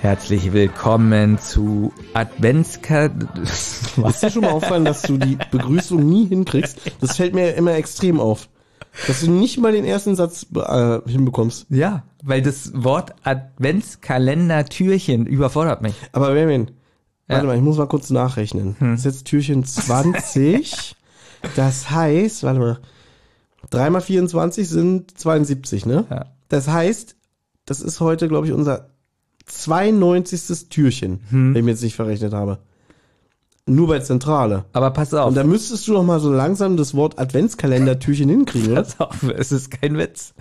Herzlich willkommen zu Adventska... Ist dir schon mal auffallen, dass du die Begrüßung nie hinkriegst? Das fällt mir immer extrem auf. Dass du nicht mal den ersten Satz äh, hinbekommst. Ja, weil das Wort Adventskalender-Türchen überfordert mich. Aber Benjamin, warte mal, ich muss mal kurz nachrechnen. Das ist jetzt Türchen 20. das heißt, warte mal, 3 mal 24 sind 72, ne? Ja. Das heißt, das ist heute, glaube ich, unser 92. Türchen, wenn ich mir jetzt nicht verrechnet habe. Nur bei Zentrale. Aber pass auf, Und da müsstest du doch mal so langsam das Wort Adventskalender-Türchen hinkriegen, oder? pass auf, es ist kein Witz.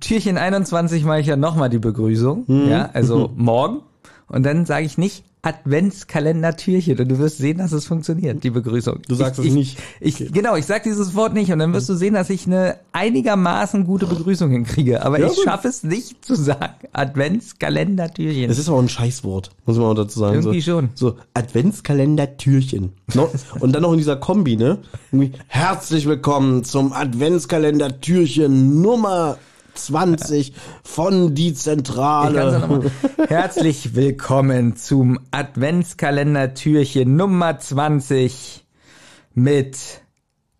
Türchen 21 mache ich ja nochmal die Begrüßung, Mhm. ja, also morgen. Und dann sage ich nicht Adventskalender-Türchen und du wirst sehen, dass es funktioniert, die Begrüßung. Du sagst ich, es ich, nicht. Ich, Genau, ich sag dieses Wort nicht und dann wirst du sehen, dass ich eine einigermaßen gute Begrüßung hinkriege. Aber Ja, ich schaffe es nicht zu sagen Adventskalender-Türchen. Das ist aber auch ein Scheißwort, muss man auch dazu sagen. Irgendwie so, schon. So, Adventskalender-Türchen. No? Und dann noch in dieser Kombi, ne? Irgendwie, herzlich willkommen zum Adventskalender-Türchen Nummer 20 von die ja Zentrale. Herzlich willkommen zum Adventskalender-Türchen Nummer 20 mit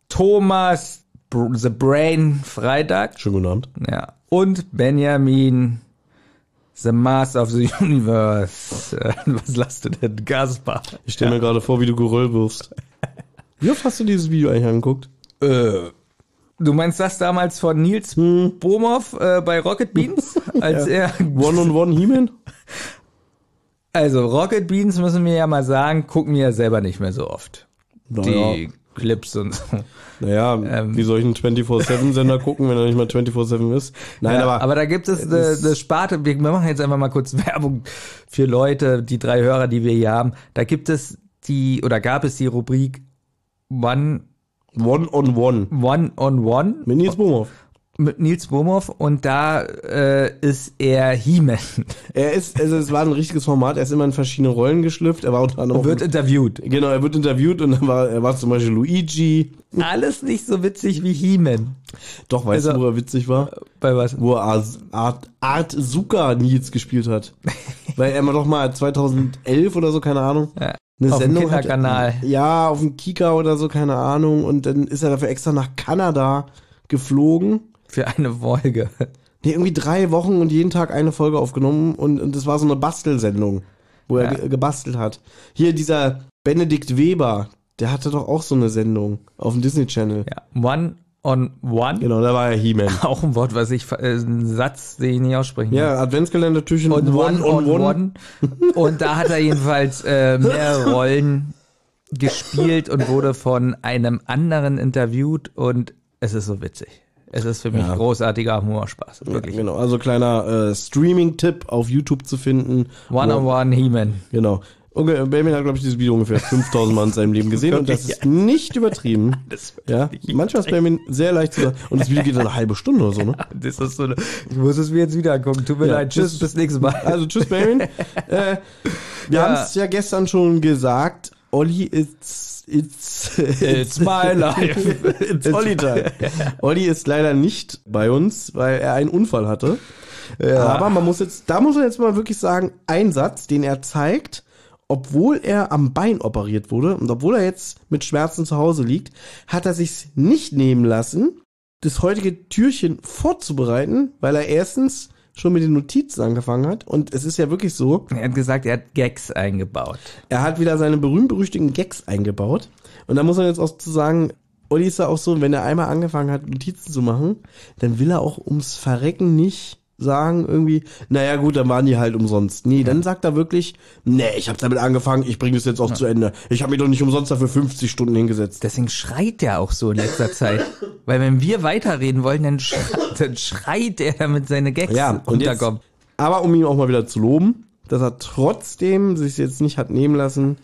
Thomas The Brain Freitag Schönen guten Abend. ja, und Benjamin The Master of the Universe. Was lasst du denn? Gaspar. Ich stelle mir gerade vor, wie du Geröll wirfst. Wie oft hast du dieses Video eigentlich angeguckt? Äh, du meinst das damals von Nils Bohmhoff äh, bei Rocket Beans? Als er One on One He-Man? Also Rocket Beans müssen wir ja mal sagen, gucken wir ja selber nicht mehr so oft. Naja. Die Clips und so. Naja, Ähm. wie soll ich einen 24-7-Sender gucken, wenn er nicht mal 24-7 ist? Nein, Ja, aber, aber da gibt es eine, das- eine Sparte, wir wir machen jetzt einfach mal kurz Werbung für Leute, die drei Hörer, die wir hier haben. Da gibt es die, oder gab es die Rubrik One, One on One. One on One Mit Nils Bohmhoff. mit Nils Bohmhoff und da äh, ist er He-Man. Er ist, also es war ein richtiges Format, er ist immer in verschiedene Rollen geschlüpft, er war unter anderem auch Wird interviewt. Genau, er wird interviewt und dann war, er war zum Beispiel Luigi. Alles nicht so witzig wie He-Man. Doch, weißt Also- du, wo er witzig war? Bei was? Wo er Art, Art, Art Zuka Nils gespielt hat. Weil er mal doch mal 2011 oder so, keine Ahnung. Ja, Eine auf dem Sendung hat-. Ja, auf dem Kika oder so, keine Ahnung. Und dann ist er dafür extra nach Kanada geflogen. Für eine Folge. Nee, irgendwie drei Wochen und jeden Tag eine Folge aufgenommen und, und das war so eine Bastelsendung, wo er Ja. ge gebastelt hat. Hier dieser Benedikt Weber, der hatte doch auch so eine Sendung auf dem Disney Channel. Ja, One on One. Genau, da war er He-Man. Auch ein Wort, was ich, äh, ein Satz, den ich nicht aussprechen kann. Ja, Adventskalender-Türchen Und One on One. Und da hat er jedenfalls äh, mehrere Rollen gespielt und wurde von einem anderen interviewt und es ist so witzig. Es ist für mich Ja. großartiger Humorspaß. Wirklich. Genau, also kleiner äh, Streaming-Tipp auf YouTube zu finden. One on One He-Man. Genau. Okay, Benjamin hat, glaube ich, dieses Video ungefähr 5000 Mal in seinem Leben gesehen und das ist nicht übertrieben. Das, Ja, manchmal ist Benjamin sehr leicht zu sagen. Und das Video geht dann eine halbe Stunde oder so, ne? das ist so eine, ich muss es mir jetzt wieder angucken. Tut mir Ja, leid. Tschüss, das- bis nächstes Mal. Also tschüss, Benjamin. äh, wir Ja. haben es ja gestern schon gesagt. Olli ist it's, It's my life. it's Olli time. Olli ist leider nicht bei uns, weil er einen Unfall hatte. Aber man muss jetzt, da muss man jetzt mal wirklich sagen, ein Satz, den er zeigt, obwohl er am Bein operiert wurde und obwohl er jetzt mit Schmerzen zu Hause liegt, hat er sich's nicht nehmen lassen, das heutige Türchen vorzubereiten, weil er erstens schon mit den Notizen angefangen hat. Und es ist ja wirklich so, Er hat gesagt, er hat Gags eingebaut. er hat wieder seine berühmt-berüchtigten Gags eingebaut. Und da muss man jetzt auch zu sagen, Olli ist ja auch so, wenn er einmal angefangen hat, Notizen zu machen, dann will er auch ums Verrecken nicht sagen irgendwie, naja gut, dann waren die halt umsonst. Nee, dann sagt er wirklich, nee, ich habe damit angefangen, ich bringe es jetzt auch zu Ende. Ich habe mich doch nicht umsonst dafür 50 Stunden hingesetzt. Deswegen schreit er auch so in letzter Zeit. Weil wenn wir weiterreden wollen, dann schreit, dann schreit er, damit seine Gags Ja, und jetzt, aber um ihn auch mal wieder zu loben, dass er trotzdem sich jetzt nicht hat nehmen lassen,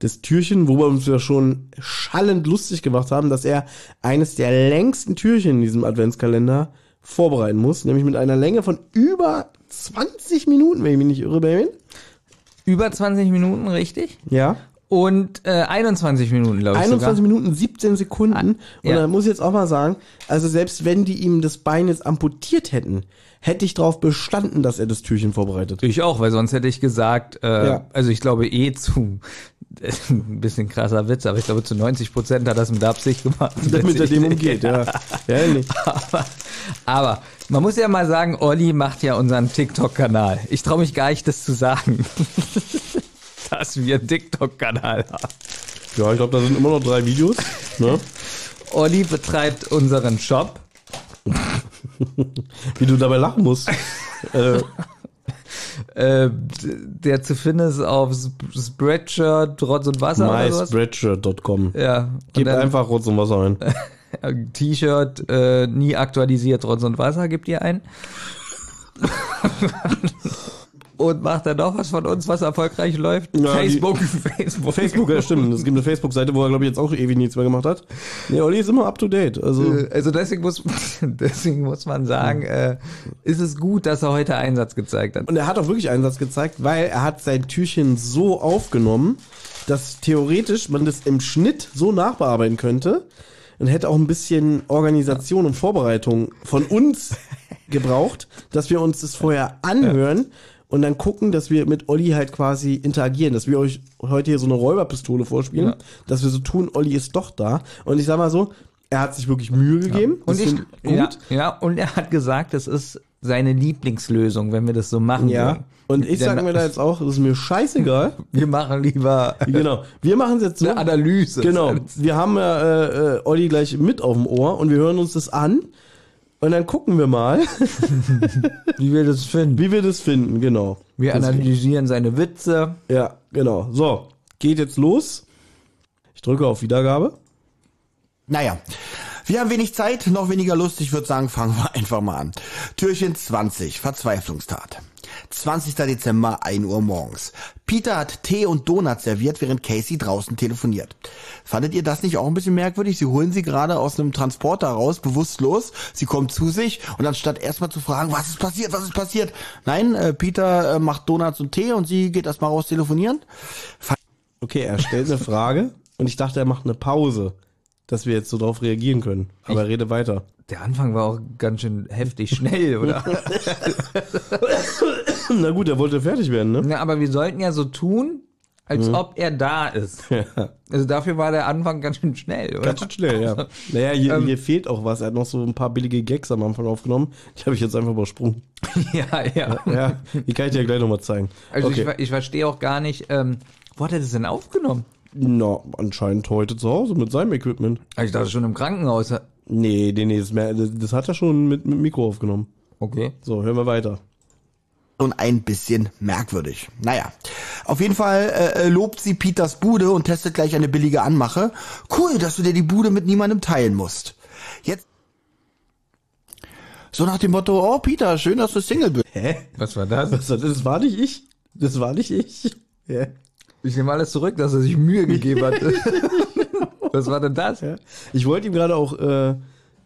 das Türchen, wo wir uns ja schon schallend lustig gemacht haben, dass er eines der längsten Türchen in diesem Adventskalender vorbereiten muss, nämlich mit einer Länge von über 20 Minuten, wenn ich mich nicht irre, Benjamin. Über 20 Minuten, richtig? Ja. und äh, 21 Minuten, glaube ich 21 sogar. Minuten 17 Sekunden. Ah, Und ja. da muss ich jetzt auch mal sagen, also selbst wenn die ihm das Bein jetzt amputiert hätten, hätte ich darauf bestanden, dass er das Türchen vorbereitet. Ich auch, weil sonst hätte ich gesagt, äh, Ja. also ich glaube eh zu, ein bisschen krasser Witz, aber ich glaube zu 90 Prozent hat das mit Absicht gemacht. Damit er dem umgeht, ja. ja. Aber, aber man muss ja mal sagen, Olli macht ja unseren TikTok-Kanal. Ich traue mich gar nicht, das zu sagen, dass wir einen TikTok-Kanal haben. Ja, ich glaube, da sind immer noch drei Videos. Ne? Olli betreibt unseren Shop. Wie du dabei lachen musst. äh, Äh, der zu finden ist auf Sp- Spreadshirt, Rotz und Wasser myspreadshirt.com. Ja. Gib einfach Rotz und Wasser ein. T-Shirt, äh, nie aktualisiert, Rotz und Wasser, gibt ihr ein. und macht er noch was von uns, was erfolgreich läuft? Ja, Facebook, Facebook. Facebook, ja stimmt. Es gibt eine Facebook-Seite, wo er, glaube ich, jetzt auch ewig nichts mehr gemacht hat. Nee, Olli ist immer up to date. Also, Äh, Also deswegen muss, deswegen muss man sagen, äh, ist es gut, dass er heute Einsatz gezeigt hat. und er hat auch wirklich Einsatz gezeigt, weil er hat sein Türchen so aufgenommen, dass theoretisch man das im Schnitt so nachbearbeiten könnte und hätte auch ein bisschen Organisation und Vorbereitung von uns gebraucht, dass wir uns das vorher anhören und dann gucken, dass wir mit Olli halt quasi interagieren, dass wir euch heute hier so eine Räuberpistole vorspielen, Ja. dass wir so tun, Olli ist doch da. Und ich sag mal so, er hat sich wirklich Mühe gegeben. Und Das ich, find ja, ja, und er hat gesagt, es ist seine Lieblingslösung, wenn wir das so machen Ja. würden. Und ich sage mir da jetzt auch, das ist mir scheißegal. Wir machen lieber genau. Wir machen es jetzt so. eine Analyse. Genau. Wir haben ja äh, äh, Olli gleich mit auf dem Ohr und wir hören uns das an. Und dann gucken wir mal, Wie wir das finden. wie wir das finden, genau. Wir Das- analysieren seine Witze. Ja, genau. So, geht jetzt los. Ich drücke auf Wiedergabe. Naja, wir haben wenig Zeit, noch weniger Lust. Ich würde sagen, fangen wir einfach mal an. Türchen 20, Verzweiflungstat. 20. Dezember, 1 Uhr morgens. Peter hat Tee und Donuts serviert, während Casey draußen telefoniert. Fandet ihr das nicht auch ein bisschen merkwürdig? Sie holen sie gerade aus einem Transporter raus, bewusstlos. Sie kommt zu sich und anstatt erstmal zu fragen, was ist passiert, was ist passiert? Nein, äh, Peter äh, macht Donuts und Tee und sie geht erstmal raus telefonieren. Okay, er stellt eine Frage und ich dachte, er macht eine Pause, dass wir jetzt so drauf reagieren können. Aber rede weiter. Der Anfang war auch ganz schön heftig schnell, oder? Na gut, er wollte fertig werden, ne? ja, aber wir sollten ja so tun, als ob er da ist. Ja. Also dafür war der Anfang ganz schön schnell, oder? Ganz schön schnell, ja. Naja, hier, hier fehlt auch was. Er hat noch so ein paar billige Gags am Anfang aufgenommen. Die habe ich jetzt einfach übersprungen. ja, ja. Ja, die kann ich dir gleich nochmal zeigen. Also okay. ich, ich verstehe auch gar nicht, ähm, wo hat er das denn aufgenommen? Na, anscheinend heute zu Hause mit seinem Equipment. Also ich dachte schon im Krankenhaus. Nee, nee, nee, das, das, das hat er schon mit, mit Mikro aufgenommen. Okay. So, hören wir weiter. und ein bisschen merkwürdig. Naja, auf jeden Fall äh, äh, lobt sie Peters Bude und testet gleich eine billige Anmache. Cool, dass du dir die Bude mit niemandem teilen musst. Jetzt so nach dem Motto, oh Peter, schön, dass du Single bist. Hä? Was war das? Was, das war nicht ich. Das war nicht ich. Ja. Ich nehme alles zurück, dass er sich Mühe gegeben hat. Was war denn das? Ja. Ich wollte ihm gerade auch äh,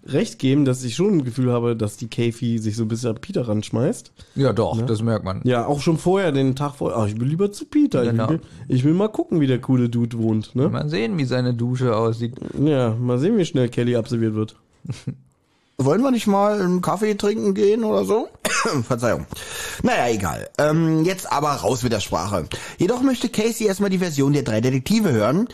recht geben, dass ich schon ein Gefühl habe, dass die Käfi sich so ein bisschen an Peter ranschmeißt. Ja, doch, das merkt man. Ja, auch schon vorher, den Tag vorher. Ach, ich will lieber zu Peter. Genau. Ich, will, ich will mal gucken, wie der coole Dude wohnt. Ne? Mal sehen, wie seine Dusche aussieht. Ja, mal sehen, wie schnell Kelly absolviert wird. Wollen wir nicht mal einen Kaffee trinken gehen oder so? Verzeihung. Naja, egal. Ähm, jetzt aber raus mit der Sprache. Jedoch möchte Casey erstmal die Version der drei Detektive hören.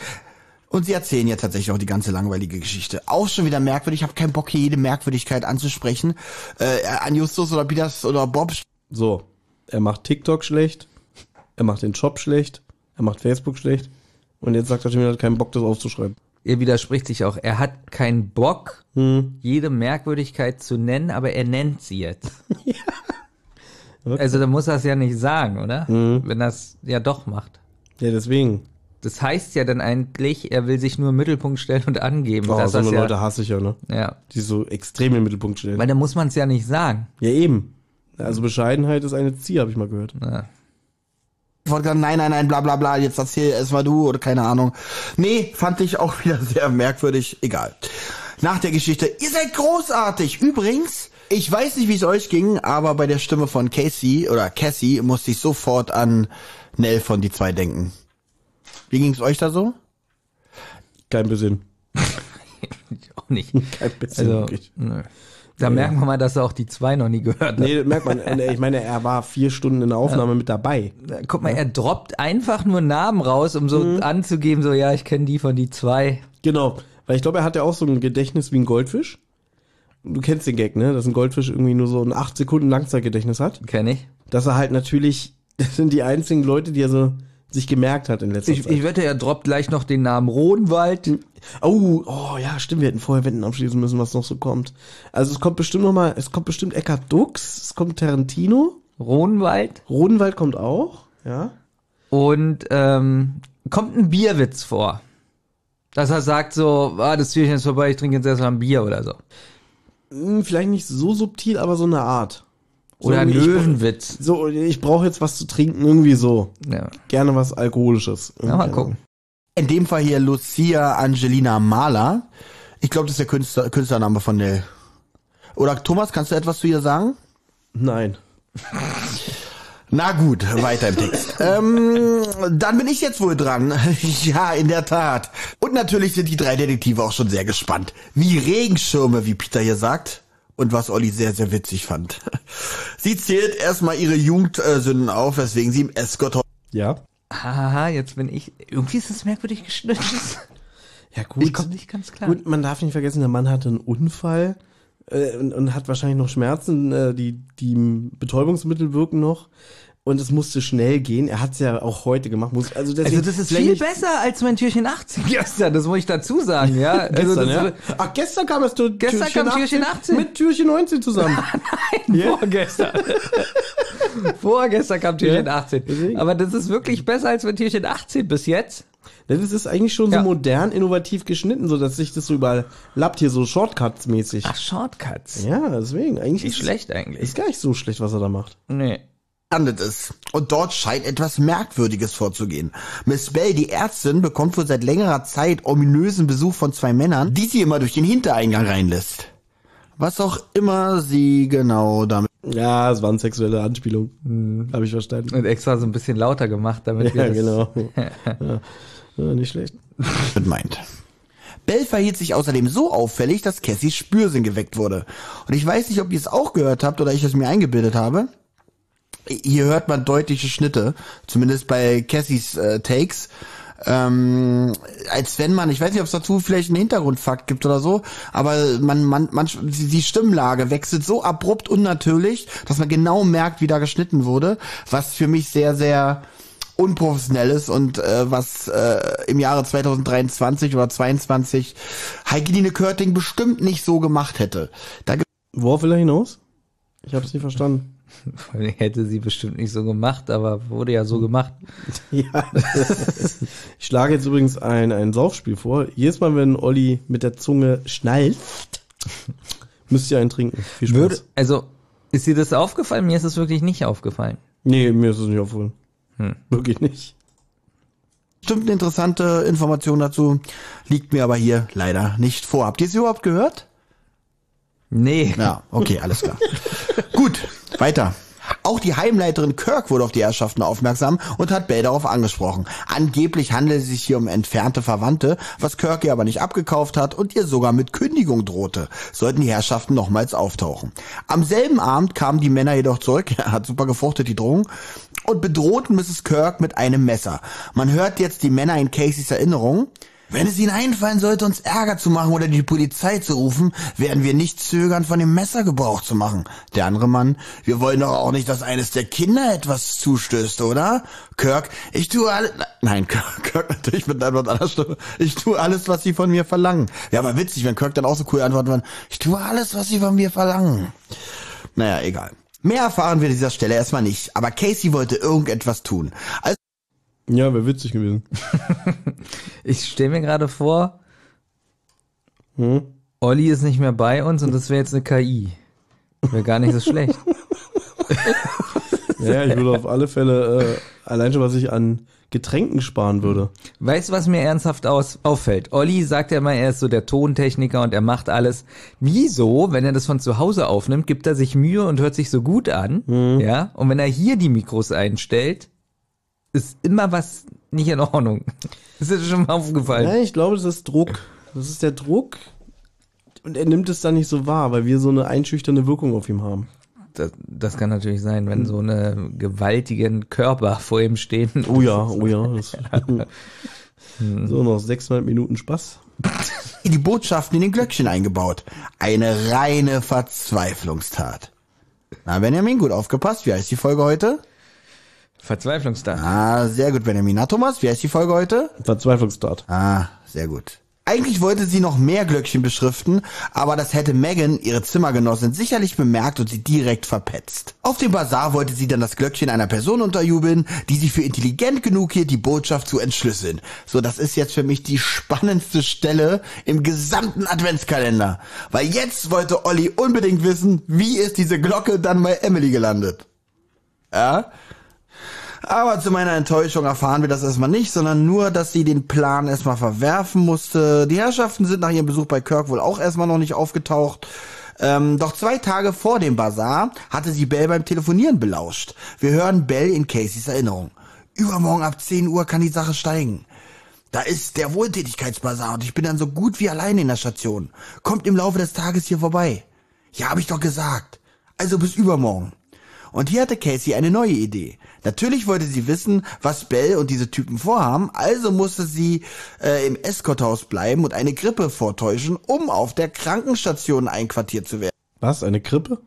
Und sie erzählen ja tatsächlich auch die ganze langweilige Geschichte. Auch schon wieder merkwürdig. Ich habe keinen Bock, hier jede Merkwürdigkeit anzusprechen. Äh, an Justus oder Peters oder Bob. So, er macht TikTok schlecht, er macht den Job schlecht, er macht Facebook schlecht und jetzt sagt er schon wieder, er hat keinen Bock, das aufzuschreiben. Er widerspricht sich auch. Er hat keinen Bock, jede Merkwürdigkeit zu nennen, aber er nennt sie jetzt. Also da muss er es ja nicht sagen, oder? Wenn er es ja doch macht. Ja, deswegen. Das heißt ja dann eigentlich, er will sich nur im Mittelpunkt stellen und angeben. Oh, so das eine ja, Leute hasse ich ja, ne? ja. Die so extrem im Mittelpunkt stellen. Weil dann muss man es ja nicht sagen. Ja, eben. Also Bescheidenheit ist eine Ziel, habe ich mal gehört. Ja. wollte gesagt, nein, nein, nein, bla bla bla, jetzt erzähl erst mal du oder keine Ahnung. Nee, fand ich auch wieder sehr merkwürdig. Egal. Nach der Geschichte, ihr seid großartig. Übrigens, ich weiß nicht, wie es euch ging, aber bei der Stimme von Casey oder Cassie musste ich sofort an Nell von die zwei denken. Wie ging's euch da so? Kein bisschen. Ich auch nicht. Kein bisschen. Also. Da merken wir mal, dass er auch die zwei noch nie gehört hat. Nee, das merkt man. Ich meine, er war vier Stunden in der Aufnahme mit dabei. Guck mal, er droppt einfach nur Namen raus, um so Mhm. anzugeben, so, ja, ich kenne die von die zwei. Genau. Weil ich glaube, er hat ja auch so ein Gedächtnis wie ein Goldfisch. Du kennst den Gag, ne? Dass ein Goldfisch irgendwie nur so ein 8 Sekunden Langzeitgedächtnis hat. Kenne ich. Dass er halt natürlich, das sind die einzigen Leute, die er so sich gemerkt hat in letzter Ich, Zeit. ich wette, er droppt gleich noch den Namen Rodenwald. Oh, oh ja, stimmt, wir hätten vorher Wetten abschließen müssen, was noch so kommt. Also es kommt bestimmt noch mal, es kommt bestimmt Eckhard Dux, es kommt Tarantino, Rodenwald. Rodenwald kommt auch, ja. Und ähm, kommt ein Bierwitz vor. Dass er sagt so, ah, das Türchen ist vorbei, ich trinke jetzt erstmal ein Bier oder so. Hm, Vielleicht nicht so subtil, aber so eine Art. So Oder ein irgendwie, ich- Löwenwitz. So, ich brauche jetzt was zu trinken, irgendwie so. Ja. Gerne was Alkoholisches. ja, mal gucken. In dem Fall hier Lucia Angelina Mahler. Ich glaube, das ist der Künstler, Künstlername von der. Oder Thomas, kannst du etwas zu ihr sagen? Nein. Na gut, weiter im Text. ähm, dann bin ich jetzt wohl dran. ja, in der Tat. Und natürlich sind die drei Detektive auch schon sehr gespannt. Wie Regenschirme, wie Peter hier sagt. Und was Olli sehr, sehr witzig fand. Sie zählt erstmal ihre Jugendsünden auf, weswegen sie im Escort Ja. Haha, jetzt bin ich. Irgendwie ist es merkwürdig geschnitten. Ja, gut. Ich komme nicht ganz klar. Gut, man darf nicht vergessen, der Mann hatte einen Unfall äh, und, und hat wahrscheinlich noch Schmerzen. Äh, die, die Betäubungsmittel wirken noch. Und es musste schnell gehen. Er hat es ja auch heute gemacht. Muss, also, deswegen, Also das ist viel besser als mein Türchen 18 gestern, das muss ich dazu sagen, ja. Also Gestern, das ja? Ach, gestern kam es zu Gestern kam Türchen 18. mit Türchen 19 zusammen. Vorgestern. Vorgestern kam Türchen Ja, 18. deswegen. Aber das ist wirklich besser als mein Türchen 18 bis jetzt. das ist eigentlich schon so Ja. modern, innovativ geschnitten, so dass sich das so überlappt hier so Shortcuts-mäßig. Ach, Shortcuts. Ja, deswegen. Eigentlich Nicht ist schlecht eigentlich. Ist gar nicht so schlecht, was er da macht. Nee. Landet es. Und dort scheint etwas Merkwürdiges vorzugehen. Miss Bell, die Ärztin, bekommt wohl seit längerer Zeit ominösen Besuch von zwei Männern, die sie immer durch den Hintereingang reinlässt. Was auch immer sie genau damit. Ja, es waren sexuelle Anspielungen. Hm, Habe ich verstanden. Und extra so ein bisschen lauter gemacht, damit wir Ja, das genau. ja. Ja, nicht schlecht. meint. Bell verhielt sich außerdem so auffällig, dass Cassys Spürsinn geweckt wurde. Und ich weiß nicht, ob ihr es auch gehört habt oder ich es mir eingebildet habe. Hier hört man deutliche Schnitte, zumindest bei Cassys äh, Takes. Ähm, als wenn man, ich weiß nicht, ob es dazu vielleicht einen Hintergrundfakt gibt oder so, aber man, man, man, die Stimmlage wechselt so abrupt unnatürlich, dass man genau merkt, wie da geschnitten wurde, was für mich sehr, sehr unprofessionell ist und äh, was äh, im Jahre 2023 oder 22 Heikeline Körting bestimmt nicht so gemacht hätte. Da Worauf will er hinaus? Ich habe es nicht verstanden. Vor allem hätte sie bestimmt nicht so gemacht, aber wurde ja so gemacht. Ja. ich schlage jetzt übrigens ein, ein Saufspiel vor. Jedes Mal, wenn Olli mit der Zunge schnalzt, müsst ihr einen trinken. Viel Spaß. Würde, also, ist dir das aufgefallen? Mir ist es wirklich nicht aufgefallen. Nee, mir ist es nicht aufgefallen. Wirklich nicht. bestimmt eine interessante Information dazu, liegt mir aber hier leider nicht vor. Habt ihr sie überhaupt gehört? Nee. Ja, okay, alles klar. Gut, weiter. Auch die Heimleiterin Kirk wurde auf die Herrschaften aufmerksam und hat Bell darauf angesprochen. Angeblich handelt es sich hier um entfernte Verwandte, was Kirk ihr aber nicht abgekauft hat und ihr sogar mit Kündigung drohte, sollten die Herrschaften nochmals auftauchen. Am selben Abend kamen die Männer jedoch zurück, er hat super gefruchtet die Drohung, und bedrohten Mrs. Kirk mit einem Messer. Man hört jetzt die Männer in Caseys Erinnerung. Wenn es Ihnen einfallen sollte, uns Ärger zu machen oder die Polizei zu rufen, werden wir nicht zögern, von dem Messer Gebrauch zu machen. Der andere Mann, wir wollen doch auch nicht, dass eines der Kinder etwas zustößt, oder? Kirk, ich tue alles, nein, Kirk, Kirk natürlich mit einer anderen Stimme, ich tue alles, was Sie von mir verlangen. Wäre aber witzig, wenn Kirk dann auch so cool antworten würde, ich tue alles, was Sie von mir verlangen. Naja, egal. Mehr erfahren wir an dieser Stelle erstmal nicht, aber Casey wollte irgendetwas tun. Als Ja, wäre witzig gewesen. Ich stelle mir gerade vor, Hm? Olli ist nicht mehr bei uns und das wäre jetzt eine KI. Wäre gar nicht so schlecht. Ja, ich würde auf alle Fälle, äh, allein schon, was ich an Getränken sparen würde. Weißt du, was mir ernsthaft aus, auffällt? Olli sagt ja immer, er ist so der Tontechniker und er macht alles. Wieso, wenn er das von zu Hause aufnimmt, gibt er sich Mühe und hört sich so gut an? Ja. Und wenn er hier die Mikros einstellt, ist immer was nicht in Ordnung. Ist dir schon mal aufgefallen? Nein, ich glaube, das ist Druck. Das ist der Druck. Und er nimmt es dann nicht so wahr, weil wir so eine einschüchternde Wirkung auf ihm haben. Das, das kann natürlich sein, wenn so eine gewaltigen Körper vor ihm stehen. Oh ja, oh ja. Das, so, noch 600 Minuten Spaß. Die Botschaften in den Glöckchen eingebaut. Eine reine Verzweiflungstat. Na, Benjamin, gut aufgepasst. Wie heißt die Folge heute? Verzweiflungstat. Ah, sehr gut, Benjamin. Na, Thomas, wie heißt die Folge heute? Verzweiflungstat. Ah, sehr gut. Eigentlich wollte sie noch mehr Glöckchen beschriften, aber das hätte Megan, ihre Zimmergenossin, sicherlich bemerkt und sie direkt verpetzt. Auf dem Bazar wollte sie dann das Glöckchen einer Person unterjubeln, die sie für intelligent genug hielt, die Botschaft zu entschlüsseln. So, das ist jetzt für mich die spannendste Stelle im gesamten Adventskalender. Weil jetzt wollte Olli unbedingt wissen, wie ist diese Glocke dann bei Emily gelandet. Ja? Aber zu meiner Enttäuschung erfahren wir das erstmal nicht, sondern nur, dass sie den Plan erstmal verwerfen musste. Die Herrschaften sind nach ihrem Besuch bei Kirk wohl auch erstmal noch nicht aufgetaucht. Ähm, doch zwei Tage vor dem Bazar hatte sie Bell beim Telefonieren belauscht. Wir hören Bell in Caseys Erinnerung. Übermorgen ab 10 Uhr kann die Sache steigen. Da ist der Wohltätigkeitsbazar und ich bin dann so gut wie alleine in der Station. Kommt im Laufe des Tages hier vorbei. Ja, hab ich doch gesagt. Also bis übermorgen. Und hier hatte Casey eine neue Idee. Natürlich wollte sie wissen, was Bell und diese Typen vorhaben, also musste sie äh, im Escorthaus bleiben und eine Grippe vortäuschen, um auf der Krankenstation einquartiert zu werden. Was? Eine Krippe?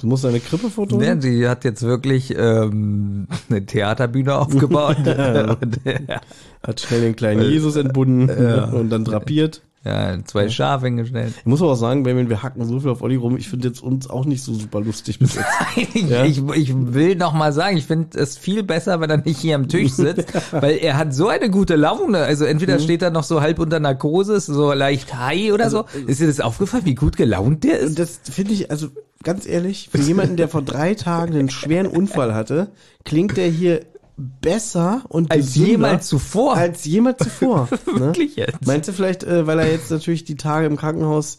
Du musst eine Krippe fotografieren? Ja, sie hat jetzt wirklich ähm, eine Theaterbühne aufgebaut. ja. Hat schnell den kleinen Jesus entbunden und dann drapiert. Ja, zwei Schafe hingestellt. Ich muss aber auch sagen, Benjamin, wir hacken so viel auf Olli rum. Ich finde jetzt uns auch nicht so super lustig bis jetzt. ich, Ja? ich, ich will noch mal sagen, ich finde es viel besser, wenn er nicht hier am Tisch sitzt, weil er hat so eine gute Laune. Also Mhm. entweder steht er noch so halb unter Narkose, so leicht high oder so. Ist dir das aufgefallen, wie gut gelaunt der Und ist? das finde ich, also ganz ehrlich, für jemanden, der vor drei Tagen einen schweren Unfall hatte, klingt der hier besser und Als jemals zuvor. Als jemals zuvor. ne? Wirklich jetzt? Meinst du vielleicht, äh, weil er jetzt natürlich die Tage im Krankenhaus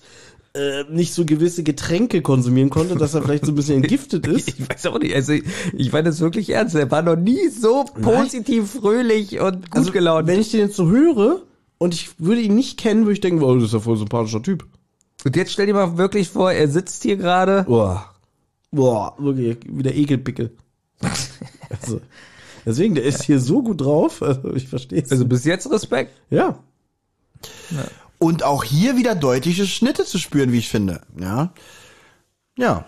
äh, nicht so gewisse Getränke konsumieren konnte, dass er vielleicht so ein bisschen entgiftet ist? Ich weiß auch nicht, also ich, ich meine das wirklich ernst. Er war noch nie so positiv, fröhlich und gut Also, gelaunt. wenn ich den jetzt so höre und ich würde ihn nicht kennen, würde ich denken, oh, das ist ja voll ein sympathischer Typ. Und jetzt stell dir mal wirklich vor, er sitzt hier gerade. Boah. Boah, wirklich, wieder Ekelpickel. also, deswegen, der ist hier so gut drauf, also ich verstehe es. Also bis jetzt Respekt. ja. Und auch hier wieder deutliche Schnitte zu spüren, wie ich finde. Ja. Ja.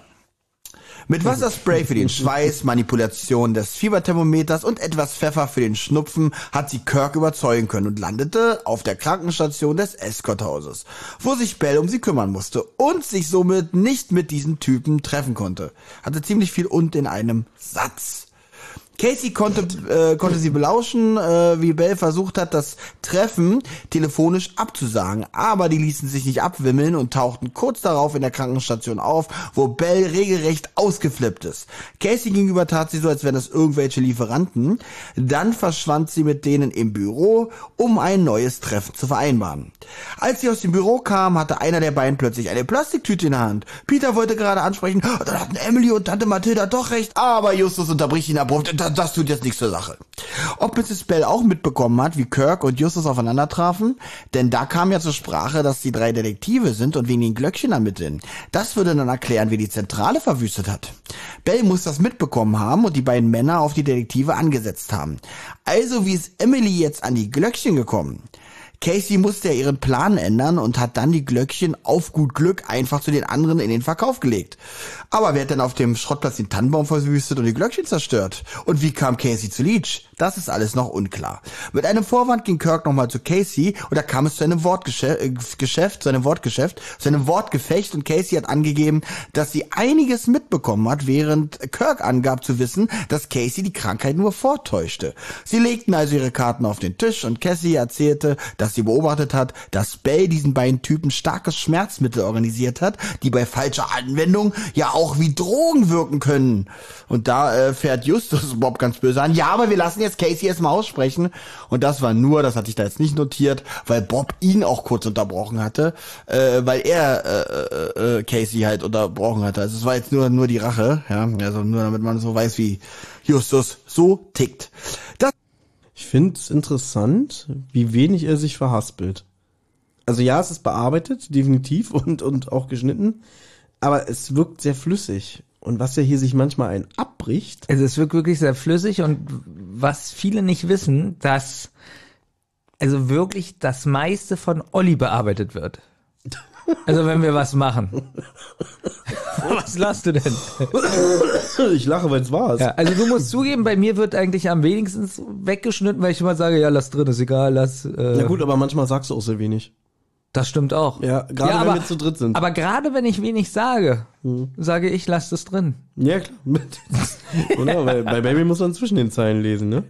Mit Wasserspray für den Schweiß, Manipulation des Fieberthermometers und etwas Pfeffer für den Schnupfen hat sie Kirk überzeugen können und landete auf der Krankenstation des Escorthauses, wo sich Bell um sie kümmern musste und sich somit nicht mit diesen Typen treffen konnte. Hatte ziemlich viel und in einem Satz. Casey konnte, äh, konnte sie belauschen, äh, wie Bell versucht hat, das Treffen telefonisch abzusagen. Aber die ließen sich nicht abwimmeln und tauchten kurz darauf in der Krankenstation auf, wo Bell regelrecht ausgeflippt ist. Casey gegenüber tat sie so, als wären das irgendwelche Lieferanten. Dann verschwand sie mit denen im Büro, um ein neues Treffen zu vereinbaren. Als sie aus dem Büro kam, hatte einer der beiden plötzlich eine Plastiktüte in der Hand. Peter wollte gerade ansprechen, "Oh, dann hatten Emily und Tante Mathilda doch recht, aber Justus unterbricht ihn abrupt, das, das tut jetzt nichts zur Sache. Ob Mrs. Bell auch mitbekommen hat, wie Kirk und Justus aufeinander trafen, denn da kam ja zur Sprache, dass die drei Detektive sind und wegen den Glöckchen ermitteln. Das würde dann erklären, wie die Zentrale verwüstet hat. Bell muss das mitbekommen haben und die beiden Männer auf die Detektive angesetzt haben. Also wie ist Emily jetzt an die Glöckchen gekommen? Casey musste ja ihren Plan ändern und hat dann die Glöckchen auf gut Glück einfach zu den anderen in den Verkauf gelegt. Aber wer hat denn auf dem Schrottplatz den Tannenbaum verwüstet und die Glöckchen zerstört? Und wie kam Casey zu Leech? Das ist alles noch unklar. Mit einem Vorwand ging Kirk nochmal zu Casey und da kam es zu einem Wortgeschäft, äh, zu einem Wortgeschäft, zu einem Wortgefecht und Casey hat angegeben, dass sie einiges mitbekommen hat, während Kirk angab zu wissen, dass Casey die Krankheit nur vortäuschte. Sie legten also ihre Karten auf den Tisch und Cassie erzählte, dass sie beobachtet hat, dass Bell diesen beiden Typen starkes Schmerzmittel organisiert hat, die bei falscher Anwendung ja auch wie Drogen wirken können. Und da äh, fährt Justus Bob ganz böse an. Ja, aber wir lassen jetzt jetzt Casey erstmal aussprechen. Und das war nur, das hatte ich da jetzt nicht notiert, weil Bob ihn auch kurz unterbrochen hatte, äh, weil er äh, äh, äh Casey halt unterbrochen hatte. Also es war jetzt nur nur die Rache, ja, also nur damit man so weiß, wie Justus so tickt. Das ich finde es interessant, wie wenig er sich verhaspelt. Also ja, es ist bearbeitet, definitiv und und auch geschnitten, aber es wirkt sehr flüssig. Und was ja hier sich manchmal ein abbricht. Also es wirkt wirklich sehr flüssig und was viele nicht wissen, dass also wirklich das meiste von Olli bearbeitet wird. Also wenn wir was machen. was lachst du denn? Ich lache, weil es wahr ist. Ja, also du musst zugeben, bei mir wird eigentlich am wenigsten weggeschnitten, weil ich immer sage, ja, lass drin, ist egal, lass. Äh, ja gut, aber manchmal sagst du auch sehr wenig. Das stimmt auch. Ja, gerade ja, wenn wir zu dritt sind. Aber gerade wenn ich wenig sage, hm. sage ich, lass das drin. Ja, klar. Oder? Weil bei Baby muss man zwischen den Zeilen lesen, ne?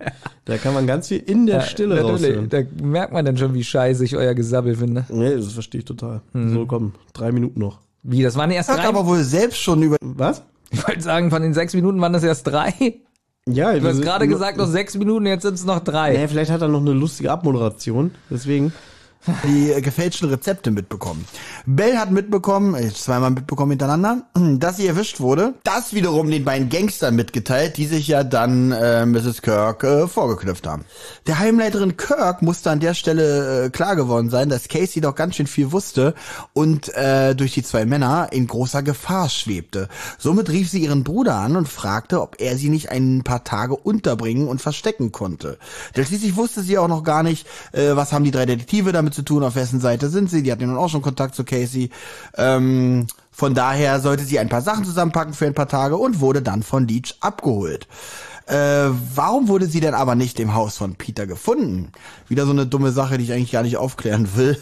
Da kann man ganz viel in der ja, Stille raushören. Da merkt man dann schon, wie scheiße ich euer Gesabbel finde. Nee, das verstehe ich total. Mhm. So, komm, drei Minuten noch. Wie, das waren erst drei? aber wohl selbst schon über... Was? Ich wollte sagen, von den sechs Minuten waren das erst drei. Ja, du hast gerade gesagt, noch sechs Minuten, jetzt sind es noch drei. Nee, vielleicht hat er noch eine lustige Abmoderation, deswegen die gefälschten Rezepte mitbekommen. Bell hat mitbekommen, äh, zweimal mitbekommen hintereinander, dass sie erwischt wurde. Das wiederum den beiden Gangstern mitgeteilt, die sich ja dann äh, Mrs. Kirk äh, vorgeknüpft haben. Der Heimleiterin Kirk musste an der Stelle äh, klar geworden sein, dass Casey doch ganz schön viel wusste und äh, durch die zwei Männer in großer Gefahr schwebte. Somit rief sie ihren Bruder an und fragte, ob er sie nicht ein paar Tage unterbringen und verstecken konnte. Denn schließlich wusste sie auch noch gar nicht, äh, was haben die drei Detektive damit damit zu tun, auf wessen Seite sind sie. Die hatten ja nun auch schon Kontakt zu Casey. Ähm, von daher sollte sie ein paar Sachen zusammenpacken für ein paar Tage und wurde dann von Leach abgeholt. Äh, warum wurde sie denn aber nicht im Haus von Peter gefunden? Wieder so eine dumme Sache, die ich eigentlich gar nicht aufklären will.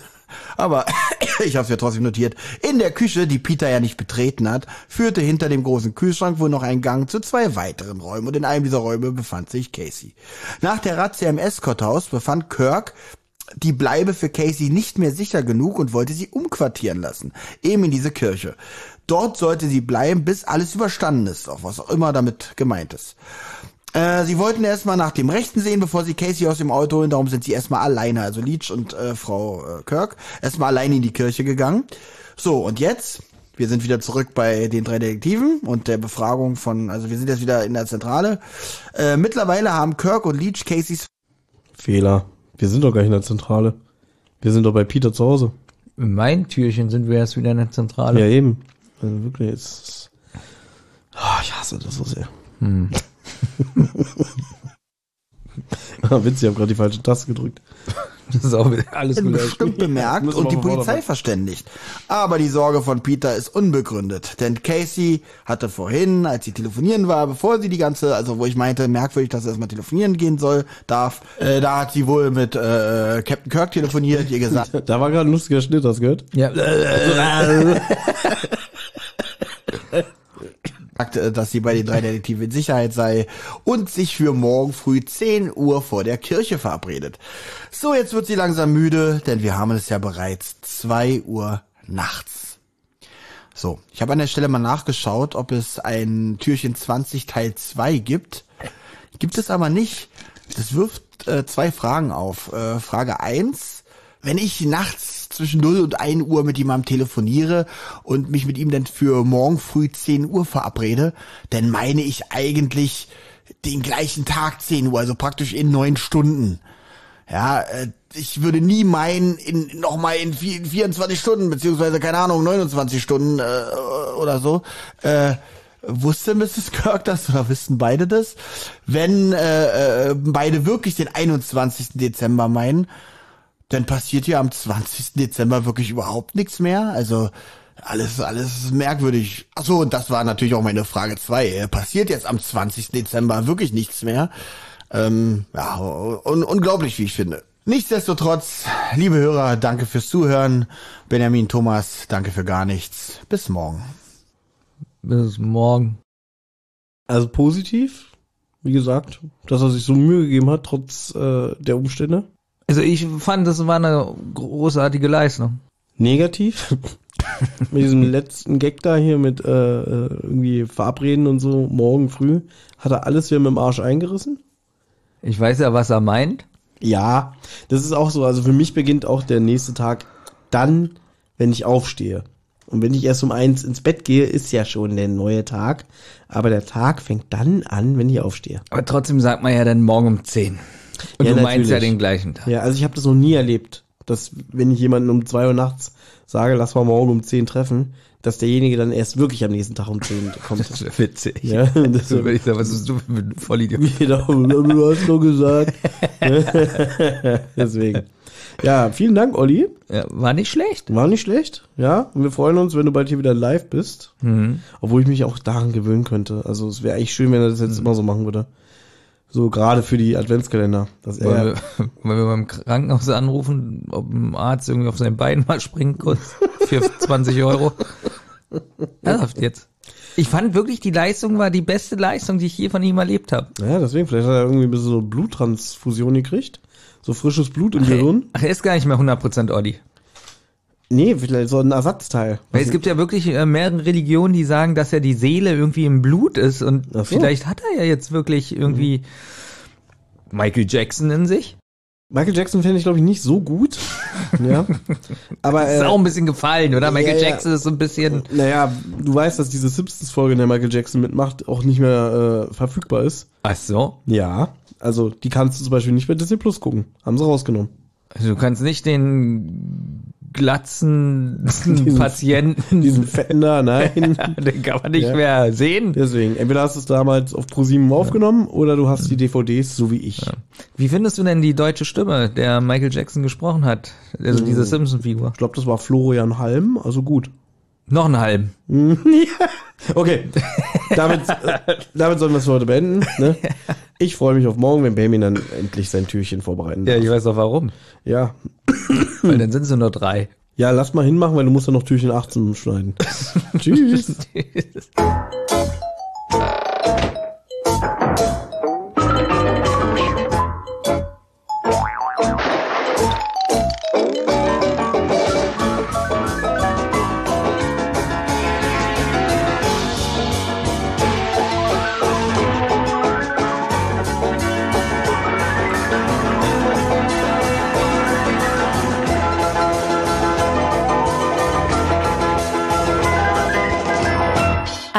Aber ich habe es ja trotzdem notiert. In der Küche, die Peter ja nicht betreten hat, führte hinter dem großen Kühlschrank wohl noch ein Gang zu zwei weiteren Räumen und in einem dieser Räume befand sich Casey. Nach der Razzia im Escort-Haus befand Kirk die bleibe für Casey nicht mehr sicher genug und wollte sie umquartieren lassen. Eben in diese Kirche. Dort sollte sie bleiben, bis alles überstanden ist, auch was auch immer damit gemeint ist. Äh, sie wollten erstmal nach dem Rechten sehen, bevor sie Casey aus dem Auto holen. Darum sind sie erstmal alleine, also Leach und äh, Frau äh, Kirk, erstmal alleine in die Kirche gegangen. So, und jetzt, wir sind wieder zurück bei den drei Detektiven und der Befragung von, also wir sind jetzt wieder in der Zentrale. Äh, mittlerweile haben Kirk und Leach Caseys Fehler. Wir sind doch gar nicht in der Zentrale. Wir sind doch bei Peter zu Hause. In meinem Türchen sind wir erst wieder in der Zentrale. Ja, eben. Also wirklich, jetzt. Oh, ich hasse das so sehr. Hm. ah, witzig, ich habe gerade die falsche Taste gedrückt. Das ist auch wieder alles gut. bestimmt bemerkt und die Polizei verständigt. Aber die Sorge von Peter ist unbegründet. Denn Casey hatte vorhin, als sie telefonieren war, bevor sie die ganze, also wo ich meinte, merkwürdig, dass er erstmal telefonieren gehen soll, darf, äh, da hat sie wohl mit äh, Captain Kirk telefoniert, ihr gesagt. da war gerade ein lustiger Schnitt, hast du gehört? Ja. sagte, dass sie bei den drei Detektiven in Sicherheit sei und sich für morgen früh 10 Uhr vor der Kirche verabredet. So, jetzt wird sie langsam müde, denn wir haben es ja bereits 2 Uhr nachts. So, ich habe an der Stelle mal nachgeschaut, ob es ein Türchen 20 Teil 2 gibt. Gibt es aber nicht. Das wirft äh, zwei Fragen auf. Äh, Frage 1. Wenn ich nachts zwischen 0 und 1 Uhr mit jemandem telefoniere und mich mit ihm dann für morgen früh 10 Uhr verabrede, dann meine ich eigentlich den gleichen Tag 10 Uhr, also praktisch in neun Stunden. Ja, äh, ich würde nie meinen, in nochmal in 24 Stunden, beziehungsweise, keine Ahnung, 29 Stunden äh, oder so. Äh, wusste Mrs. Kirk das oder wissen beide das? Wenn äh, äh, beide wirklich den 21. Dezember meinen, dann passiert ja am 20. Dezember wirklich überhaupt nichts mehr. Also alles, alles merkwürdig. Achso, und das war natürlich auch meine Frage zwei. Passiert jetzt am 20. Dezember wirklich nichts mehr? Ähm, ja, un unglaublich, wie ich finde. Nichtsdestotrotz, liebe Hörer, danke fürs Zuhören. Benjamin, Thomas, danke für gar nichts. Bis morgen. Bis morgen. Also positiv, wie gesagt, dass er sich so Mühe gegeben hat, trotz äh, der Umstände. Also ich fand, das war eine großartige Leistung. Negativ? mit diesem letzten Gag da hier mit äh, äh, irgendwie Verabreden und so, morgen früh, hat er alles wieder mit dem Arsch eingerissen? Ich weiß ja, was er meint. Ja, das ist auch so. Also für mich beginnt auch der nächste Tag dann, wenn ich aufstehe. Und wenn ich erst um eins ins Bett gehe, ist ja schon der neue Tag. Aber der Tag fängt dann an, wenn ich aufstehe. Aber trotzdem sagt man ja dann morgen um 10. Und Ja, du meinst ja natürlich. den gleichen Tag. Ja, also ich habe das noch nie erlebt, dass wenn ich jemanden um zwei Uhr nachts sage, lass mal morgen um zehn treffen, dass derjenige dann erst wirklich am nächsten Tag um zehn kommt. Das wäre witzig. Ja, das So würde ich sagen, was bist du für ein Vollidiot? Genau, du hast doch gesagt. Deswegen. Ja, vielen Dank, Olli. Ja, war nicht schlecht. War nicht schlecht, ja. Und wir freuen uns, wenn du bald hier wieder live bist. Obwohl ich mich auch daran gewöhnen könnte. Also es wäre eigentlich schön, wenn er das jetzt immer so machen würde. So gerade für die Adventskalender. Dass er, wir, wollen wir beim Krankenhaus anrufen, ob ein Arzt irgendwie auf sein Bein mal springen kurz für 20 Euro? Ernsthaft jetzt. Ich fand wirklich, die Leistung war die beste Leistung, die ich je von ihm erlebt habe. ja, deswegen, vielleicht hat er irgendwie ein bisschen so Bluttransfusion gekriegt. So frisches Blut im Gehirn. Ach, er ist gar nicht mehr 100% Olli. Nee, vielleicht so ein Ersatzteil. Weil es gibt ja wirklich äh, mehrere Religionen, die sagen, dass ja die Seele irgendwie im Blut ist und so. vielleicht hat er ja jetzt wirklich irgendwie Michael Jackson in sich. Michael Jackson fände ich, glaube ich, nicht so gut. ja. Aber Ist äh, auch ein bisschen gefallen, oder? Michael ja. Jackson ist so ein bisschen. naja, du weißt, dass diese Simpsons-Folge, in der Michael Jackson mitmacht, auch nicht mehr äh, verfügbar ist. Ach so. Ja. Also, die kannst du zum Beispiel nicht bei Disney Plus gucken. Haben sie rausgenommen. Also du kannst nicht den glatzen Patienten, Diesen da, nein. den kann man nicht Ja. mehr sehen. Deswegen, entweder hast du es damals auf ProSieben aufgenommen oder du hast die DVDs, so wie ich. Wie findest du denn die deutsche Stimme, der Michael Jackson gesprochen hat? Also diese Simpson-Figur. Ich glaube, das war Florian Halm, also gut. Noch einen halben. Okay, damit, äh, damit sollen wir es für heute beenden. Ne? Ich freue mich auf morgen, wenn Benjamin dann endlich sein Türchen vorbereiten Ja, darf. ich weiß auch warum. Ja. Weil dann sind es nur drei. ja, lass mal hinmachen, weil du musst ja noch Türchen 18 schneiden. Tschüss.